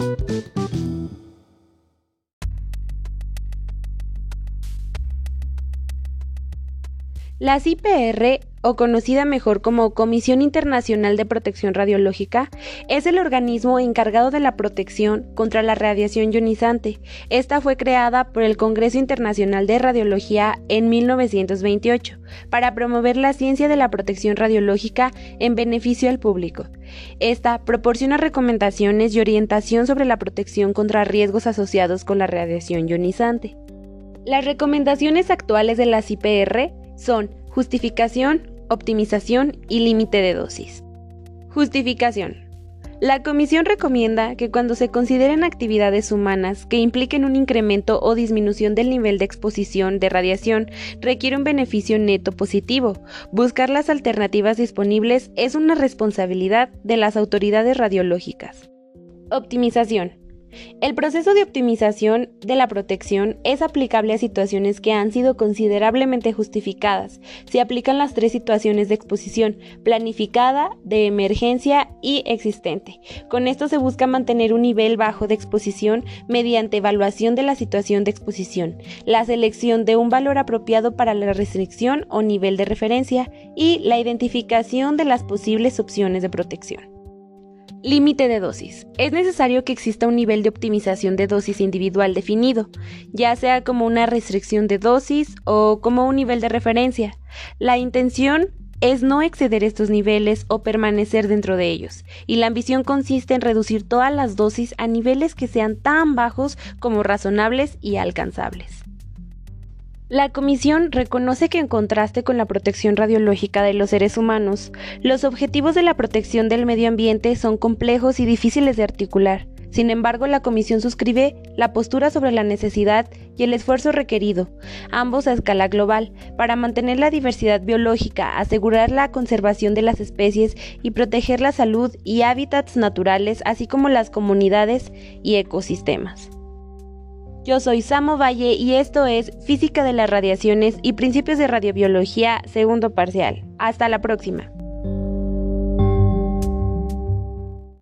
thank you Las IPR, o conocida mejor como Comisión Internacional de Protección Radiológica, es el organismo encargado de la protección contra la radiación ionizante. Esta fue creada por el Congreso Internacional de Radiología en 1928 para promover la ciencia de la protección radiológica en beneficio al público. Esta proporciona recomendaciones y orientación sobre la protección contra riesgos asociados con la radiación ionizante. Las recomendaciones actuales de las IPR son justificación, optimización y límite de dosis. Justificación. La comisión recomienda que cuando se consideren actividades humanas que impliquen un incremento o disminución del nivel de exposición de radiación requiere un beneficio neto positivo. Buscar las alternativas disponibles es una responsabilidad de las autoridades radiológicas. Optimización. El proceso de optimización de la protección es aplicable a situaciones que han sido considerablemente justificadas. Se aplican las tres situaciones de exposición, planificada, de emergencia y existente. Con esto se busca mantener un nivel bajo de exposición mediante evaluación de la situación de exposición, la selección de un valor apropiado para la restricción o nivel de referencia y la identificación de las posibles opciones de protección. Límite de dosis. Es necesario que exista un nivel de optimización de dosis individual definido, ya sea como una restricción de dosis o como un nivel de referencia. La intención es no exceder estos niveles o permanecer dentro de ellos, y la ambición consiste en reducir todas las dosis a niveles que sean tan bajos como razonables y alcanzables. La Comisión reconoce que en contraste con la protección radiológica de los seres humanos, los objetivos de la protección del medio ambiente son complejos y difíciles de articular. Sin embargo, la Comisión suscribe la postura sobre la necesidad y el esfuerzo requerido, ambos a escala global, para mantener la diversidad biológica, asegurar la conservación de las especies y proteger la salud y hábitats naturales, así como las comunidades y ecosistemas. Yo soy Samo Valle y esto es Física de las Radiaciones y Principios de Radiobiología, segundo parcial. Hasta la próxima.